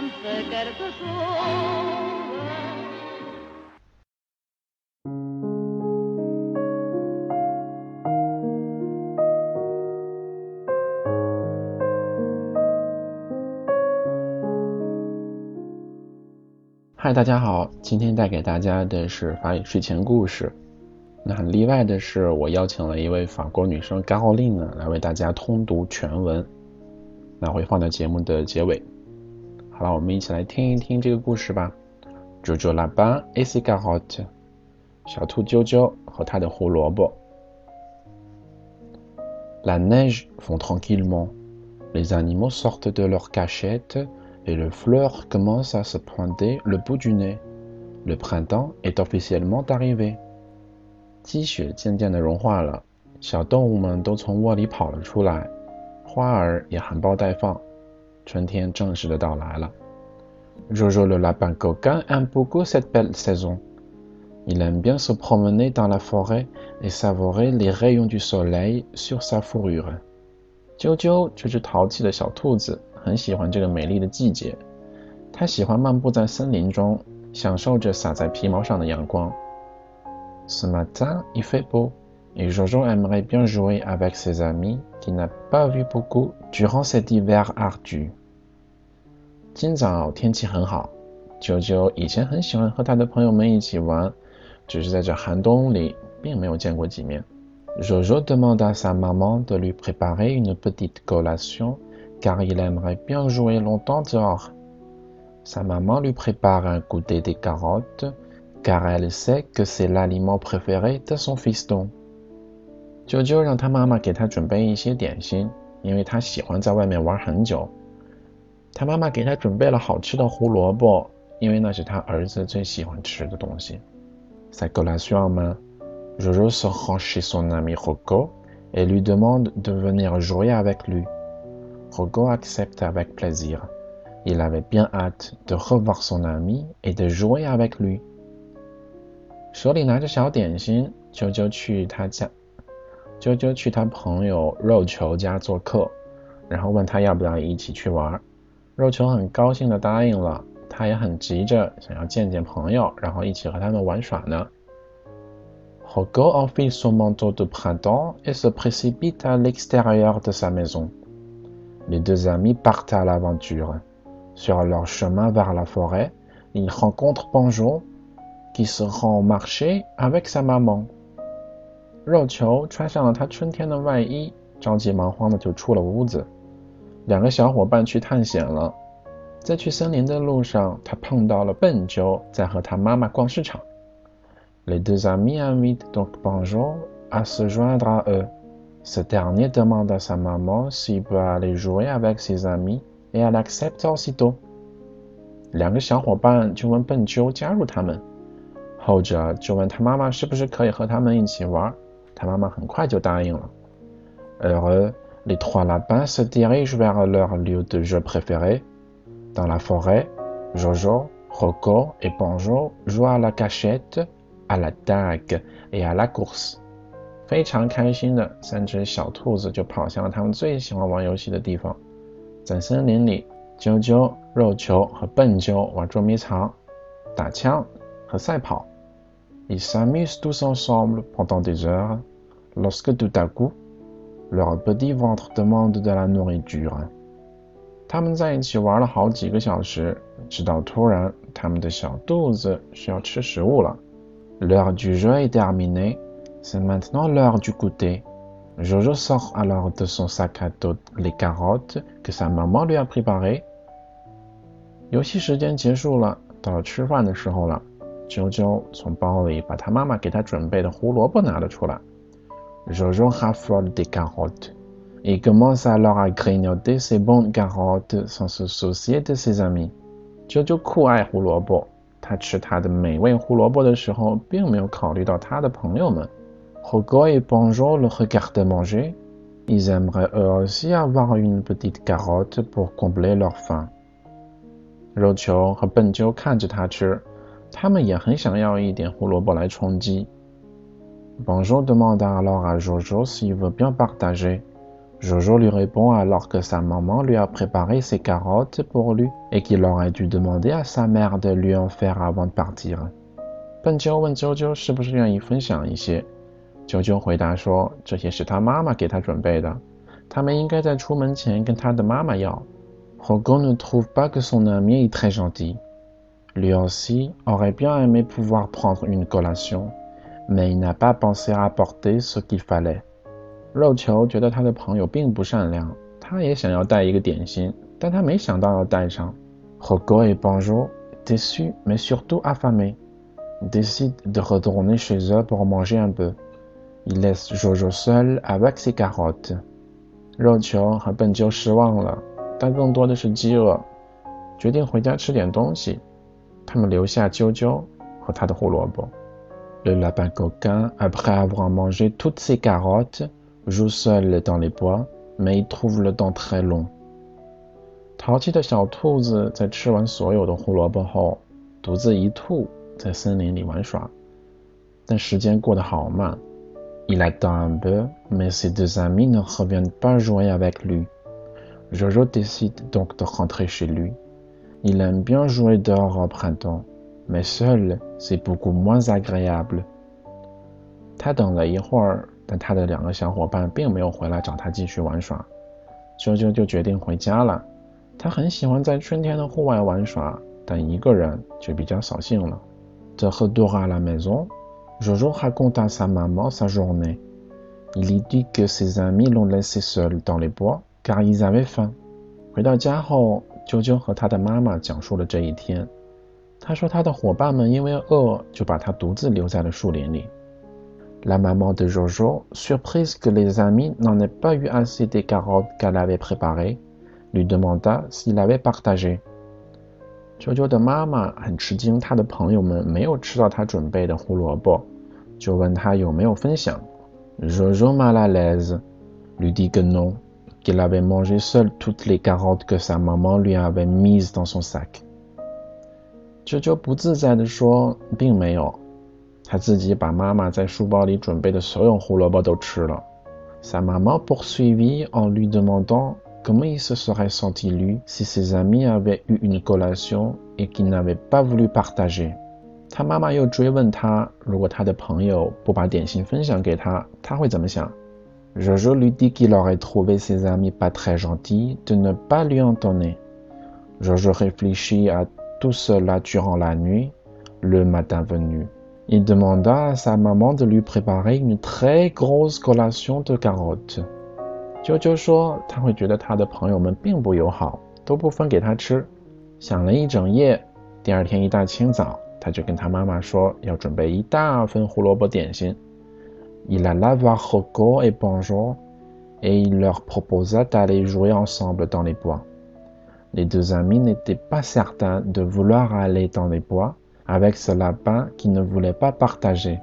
嗨，大家好，今天带给大家的是法语睡前故事。那很例外的是，我邀请了一位法国女生 g a r l i n e 来为大家通读全文，那会放在节目的结尾。好了，我们一起来听一听这个故事吧。Jojo la ban et ses carottes，小兔啾啾和它的胡萝卜。La neige fond tranquillement, les animaux sortent de leurs cachettes et le fleur commence à se pointer le bout du nez. Le printemps est officiellement arrivé. 积雪渐渐的融化了，小动物们都从窝里跑了出来，花儿也含苞待放，春天正式的到来了。Jojo le lapin coquin aime beaucoup cette belle saison. Il aime bien se promener dans la forêt et savourer les rayons du soleil sur sa fourrure. 啾啾这只淘气的小兔子很喜欢这个美丽的季节，他喜欢漫步在森林中，享受着洒在皮毛上的阳光。Ce matin, il fait beau, et Jojo aimerait bien jouer avec ses amis qu'il n'a pas vu beaucoup durant cet hiver ardu. 今早天气很好，啾啾以前很喜欢和他的朋友们一起玩，只是在这寒冬里并没有见过几面。Jojo demande à sa maman de lui préparer une petite collation car il aimerait bien jouer longtemps dehors. Sa maman lui prépare un goûter des carottes, car elle sait que c'est l'aliment préféré de son fiston. Jojo 让他妈妈给他准备一些点心，因为他喜欢在外面玩很久。他妈妈给他准备了好吃的胡萝卜，因为那是他儿子最喜欢吃的东西。Sa collation main, Jojo se rend chez son ami Rocco et lui demande de venir jouer avec lui. Rogo accepte avec plaisir. Il avait bien hâte de revoir son ami et de jouer avec lui. 手里拿着小点心，啾啾去他家，啾啾去他朋友肉球家做客，然后问他要不要一起去玩。肉球很高兴地答应了，他也很急着想要见见朋友，然后一起和他们玩耍呢。Rogo enfile son manteau de printemps et se précipite à l'extérieur de sa maison. Les deux amis partent à l'aventure. Sur leur chemin vers la forêt, ils rencontrent Bonjour, qui se rend au marché avec sa maman. 肉球穿上了他春天的外衣，着急忙慌的就出了屋子。两个小伙伴去探险了，在去森林的路上，他碰到了笨鸠，在和他妈妈逛市场。Les deux amis invitent donc Bonjour à se joindre à eux. Ce dernier demande à sa maman s'il peut aller jouer avec ses amis et elle accepte aussitôt. 两个小伙伴就问笨鸠加入他们，后者就问他妈妈是不是可以和他们一起玩，他妈妈很快就答应了。Heureux, les trois lapins se dirigent vers leur lieu de jeu préféré. Dans la forêt, Jojo, Rocco et Bonjour jouent à la cachette, à la dague et à la course. 非常开心的三只小兔子就跑向了他们最喜欢玩游戏的地方，在森林里，啾啾、肉球和笨鸠玩捉迷藏、打枪和赛跑。Ils s'amusent tous ensemble pendant des heures, lorsque tout à coup, leur petit ventre demande de la nourriture. 他们在一起玩了好几个小时，直到突然，他们的小肚子需要吃食物了。L'heure du jeu est terminée. C'est maintenant l'heure du goûter. Jojo sort alors de son sac à dos les carottes que sa maman lui a préparées. 游戏时间结束了，到了吃饭的时候了。啾啾从包里把他妈妈给他准备的胡萝卜拿了出来。Jojo raffole des carottes. Il commence alors à grignoter ses bonnes carottes sans se soucier de ses amis. Jojo 酷爱胡萝卜，他吃他的美味胡萝卜的时候，并没有考虑到他的朋友们。Rogo et Bonjour le regardent manger. Ils aimeraient eux aussi avoir une petite carotte pour combler leur faim. 肉球和笨鸠看着他吃，他们也很想要一点胡萝卜来充饥。 Bonjour demande alors à Jojo s'il veut bien partager. Jojo lui répond alors que sa maman lui a préparé ses carottes pour lui et qu'il aurait dû demander à sa mère de lui en faire avant de partir. 笨鸠问啾啾是不是愿意分享一些，啾啾回答说这些是他妈妈给他准备的，他们应该在出门前跟他的妈妈要。Rogo ne trouve pas que son ami est très gentil. Lui aussi aurait bien aimé pouvoir prendre une collation, Mais il n'a pas pensé à apporter ce qu'il fallait. 肉球觉得他的朋友并不善良，他也想要带一个点心，但他没想到要带上。Rogo et Bonjour, déçus mais surtout affamés, décident de retourner chez eux pour manger un peu. Il laisse Jojo seul avec ses carottes. 肉球和笨鸠失望了，但更多的是饥饿，决定回家吃点东西。他们留下啾啾和他的胡萝卜。Le lapin coquin, après avoir mangé toutes ses carottes, joue seul dans les bois, mais il trouve le temps très long. 淘气的小兔子在吃完所有的胡萝卜后，独自一兔在森林里玩耍，但时间过得好慢。Il attend un peu, mais ses deux amis ne reviennent pas jouer avec lui. Jojo décide donc de rentrer chez lui. Il aime bien jouer dehors au printemps, Mais seul, c'est beaucoup moins agréable. 他等了一会儿。但他的两个小伙伴并没有回来找他继续玩耍，啾啾就决定回家了。他很喜欢在春天的户外玩耍，但一个人就比较扫兴了。De retour à la maison, Jojo raconte à sa maman sa journée. Il lui dit que ses amis l'ont laissé seul dans les bois car ils avaient faim. 回到家后，啾啾和他的妈妈讲述了这一天。他说他的伙伴们因为饿，就把他独自留在了树林里。La maman de Jojo, surprise que les amis n'en aient pas eu assez des carottes qu'elle avait préparées, lui demanda s'il avait partagé. Jojo 的妈妈很吃惊，她的朋友们没有吃到她准备的胡萝卜，就问他有没有分享。Jojo mal à l'aise lui dit que non, qu'il avait mangé seul toutes les carottes que sa maman lui avait mises dans son sac. 啾啾不自在地说：“并没有，他自己把妈妈在书包里准备的所有胡萝卜都吃了。” Sa maman poursuivit en lui demandant comment il se serait senti lui si ses amis avaient eu une collation et qu'il n'avait pas voulu partager. 他妈妈又追问他，如果他的朋友不把点心分享给他，他会怎么想？Jojo lui dit qu'il aurait trouvé ses amis pas très gentils de ne pas lui en donner. Jojo réfléchit à tout cela durant la nuit, le matin venu. Il demanda à sa maman de lui préparer une très grosse collation de carottes. 啾啾说，他会觉得他的朋友们并不友好，都不分给他吃。想了一整夜，第二天一大清早，他就跟他妈妈说要准备一大份胡萝卜点心。Il alla voir Rocco et Bonjour et il leur proposa d'aller jouer ensemble dans les bois. Les deux amis n'étaient pas certains de vouloir aller dans les bois avec ce lapin qui ne voulait pas partager.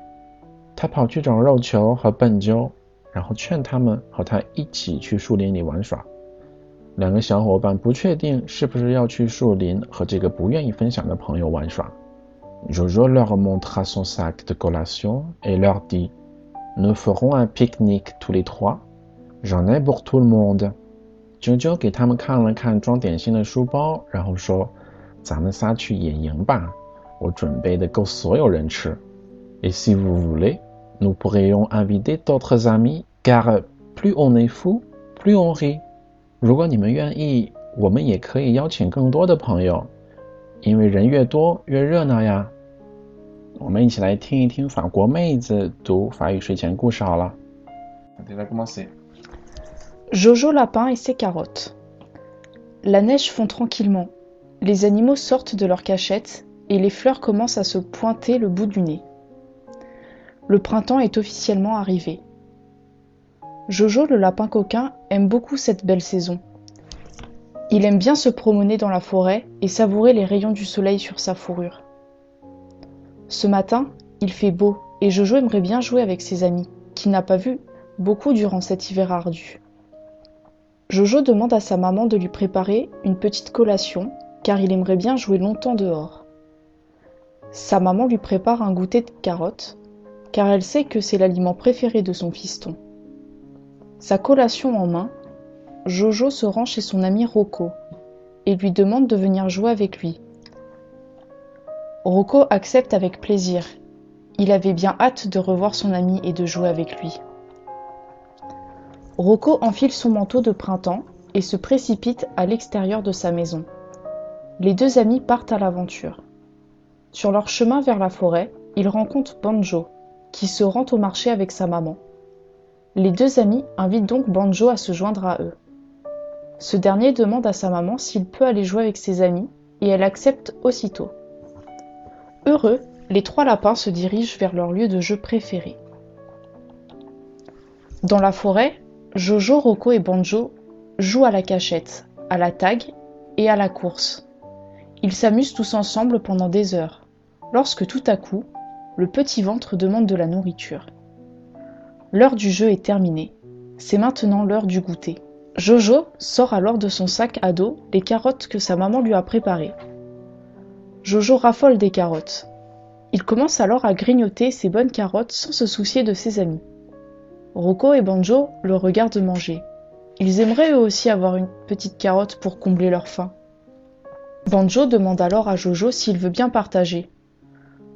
他跑去找肉球和笨鸠，然后劝他们和他一起去树林里玩耍。两个小伙伴不确定是不是要去树林和这个不愿意分享的朋友玩耍。Jojo leur montra son sac de collation et leur dit Nous ferons un pique-nique tous les trois. J'en ai pour tout le monde. 啾啾给他们看了看装点心的书包，然后说：“咱们仨去野营吧。” Et si vous voulez, nous pourrions inviter d'autres amis, car plus on est fou, plus on rit. 如果你们愿意，我们也可以邀请更多的朋友，因为人越多越热闹呀。我们一起来听一听法国妹子读法语睡前故事好了。Jojo lapin et ses carottes. La neige fond tranquillement. Les animaux sortent de leur cachette et les fleurs commencent à se pointer le bout du nez. Le printemps est officiellement arrivé. Jojo le lapin coquin aime beaucoup cette belle saison. Il aime bien se promener dans la forêt et savourer les rayons du soleil sur sa fourrure. Ce matin, il fait beau et Jojo aimerait bien jouer avec ses amis, qu'il n'a pas vus beaucoup durant cet hiver ardu. Jojo demande à sa maman de lui préparer une petite collation car il aimerait bien jouer longtemps dehors. Sa maman lui prépare un goûter de carottes car elle sait que c'est l'aliment préféré de son fiston. Sa collation en main, Jojo se rend chez son ami Rocco et lui demande de venir jouer avec lui. Rocco accepte avec plaisir. Il avait bien hâte de revoir son ami et de jouer avec lui. Rocco enfile son manteau de printemps et se précipite à l'extérieur de sa maison. Les deux amis partent à l'aventure. Sur leur chemin vers la forêt, ils rencontrent Banjo, qui se rend au marché avec sa maman. Les deux amis invitent donc Banjo à se joindre à eux. Ce dernier demande à sa maman s'il peut aller jouer avec ses amis et elle accepte aussitôt. Heureux, les trois lapins se dirigent vers leur lieu de jeu préféré. Dans la forêt, Jojo, Rocco et Banjo jouent à la cachette, à la tag et à la course. Ils s'amusent tous ensemble pendant des heures, lorsque tout à coup, le petit ventre demande de la nourriture. L'heure du jeu est terminée. C'est maintenant l'heure du goûter. Jojo sort alors de son sac à dos les carottes que sa maman lui a préparées. Jojo raffole des carottes. Il commence alors à grignoter ses bonnes carottes sans se soucier de ses amis. Rocco et Banjo le regardent manger. Ils aimeraient eux aussi avoir une petite carotte pour combler leur faim. Banjo demande alors à Jojo s'il veut bien partager.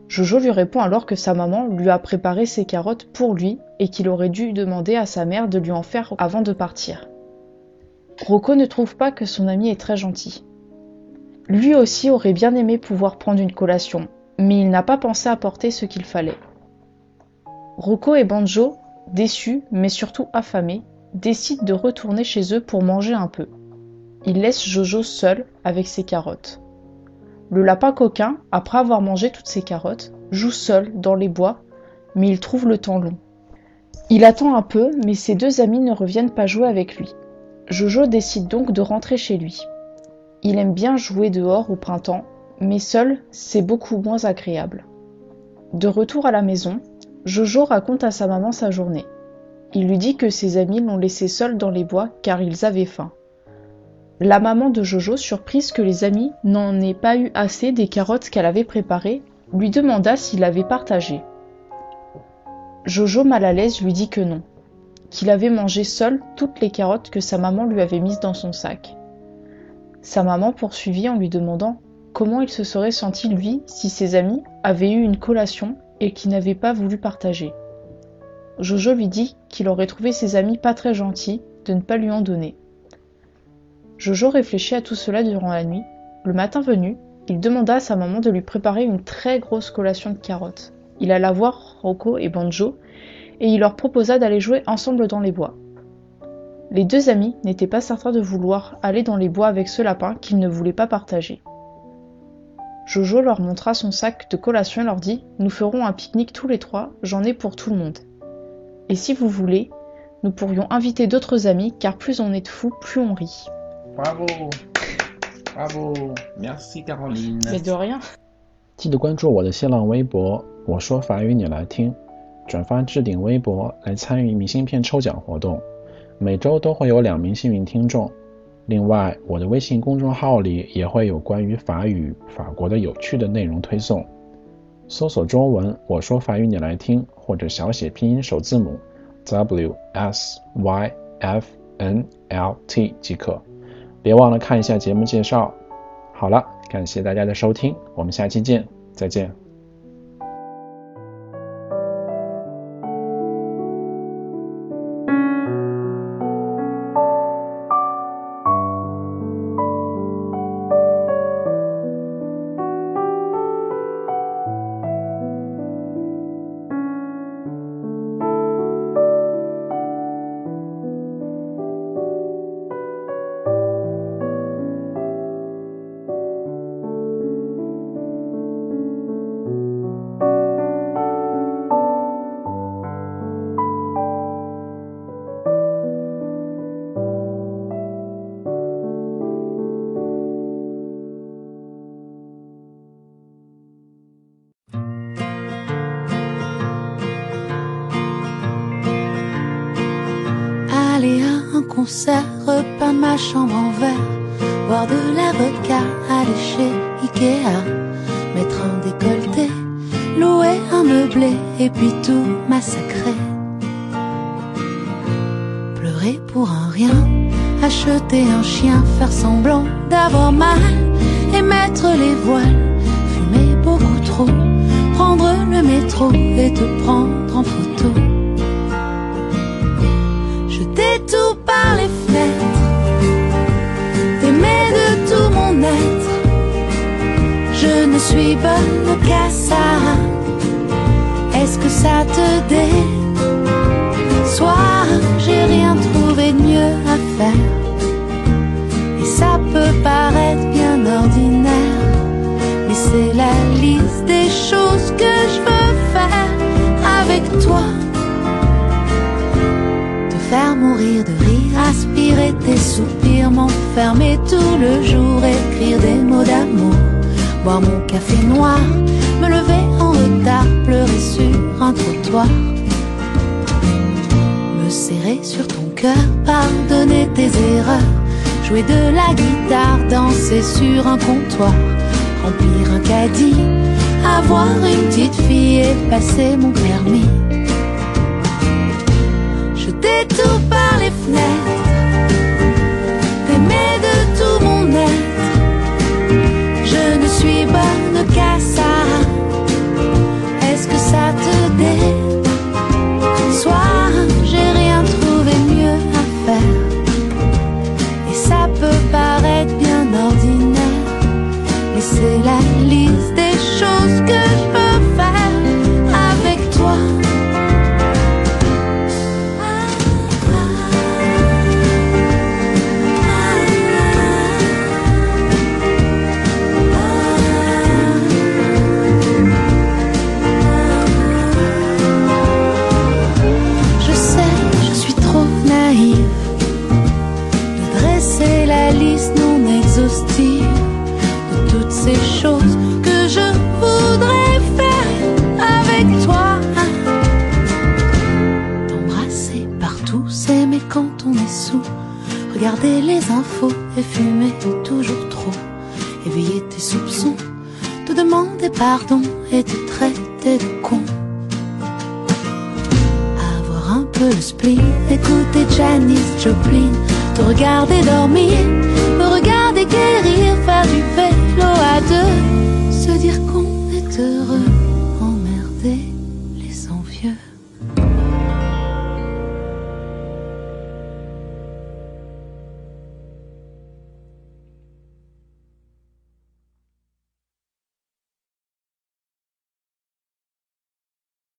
Jojo lui répond alors que sa maman lui a préparé ses carottes pour lui et qu'il aurait dû demander à sa mère de lui en faire avant de partir. Rocco ne trouve pas que son ami est très gentil. Lui aussi aurait bien aimé pouvoir prendre une collation, mais il n'a pas pensé à porter ce qu'il fallait. Rocco et Banjo, déçus mais surtout affamés, décident de retourner chez eux pour manger un peu. Ils laissent Jojo seul avec ses carottes. Le lapin coquin, après avoir mangé toutes ses carottes, joue seul dans les bois, mais il trouve le temps long. Il attend un peu, mais ses deux amis ne reviennent pas jouer avec lui. Jojo décide donc de rentrer chez lui. Il aime bien jouer dehors au printemps, mais seul, c'est beaucoup moins agréable. De retour à la maison, Jojo raconte à sa maman sa journée. Il lui dit que ses amis l'ont laissé seul dans les bois car ils avaient faim. La maman de Jojo, surprise que les amis n'en aient pas eu assez des carottes qu'elle avait préparées, lui demanda s'il avait partagé. Jojo, mal à l'aise, lui dit que non qu'il avait mangé seul toutes les carottes que sa maman lui avait mises dans son sac. Sa maman poursuivit en lui demandant comment il se serait senti lui si ses amis avaient eu une collation et qu'il n'avait pas voulu partager. Jojo lui dit qu'il aurait trouvé ses amis pas très gentils de ne pas lui en donner. Jojo réfléchit à tout cela durant la nuit. Le matin venu, il demanda à sa maman de lui préparer une très grosse collation de carottes. Il alla voir Rocco et Banjo et il leur proposa d'aller jouer ensemble dans les bois. Les deux amis n'étaient pas certains de vouloir aller dans les bois avec ce lapin qu'ils ne voulaient pas partager. Jojo leur montra son sac de collation et leur dit Nous ferons un pique-nique tous les trois, j'en ai pour tout le monde. Et si vous voulez, nous pourrions inviter d'autres amis, car plus on est de fous, plus on rit. Bravo Bravo Merci Caroline Mais de rien 记得关注我的新浪微博，我说法语你来听。转发置顶微博来参与明信片抽奖活动，每周都会有两名幸运听众。 另外，我的微信公众号里也会有关于法语、法国的有趣的内容推送。搜索中文“我说法语你来听”或者小写拼音首字母 W S Y F N L T 即可。别忘了看一下节目介绍。好了，感谢大家的收听，我们下期见，再见。Concert, repeindre ma chambre en verre, boire de l'avocat, aller chez Ikea, mettre un décolleté, louer un meublé et puis tout massacrer. Pleurer pour un rien, acheter un chien, faire semblant d'avoir mal et mettre les voiles, fumer beaucoup trop, prendre le métro et te prendre en photo. Suis bonne qu'à ça. Est-ce que ça te Soit J'ai rien trouvé de mieux à faire. Et ça peut paraître bien ordinaire, mais c'est la liste des choses que je veux faire avec toi faire mourir de rire, aspirer tes soupirs, m'enfermer tout le jour, écrire des mots d'amour, boire mon café noir, me lever en retard, pleurer sur un trottoir, me serrer sur ton cœur, pardonner tes erreurs, jouer de la guitare, danser sur un comptoir, remplir un caddie, avoir une petite fille et passer mon permis te demander pardon et te traiter de con. Avoir un peu le spleen, écouter Janice Joplin, te regarder dormir, me regarder guérir, faire du fait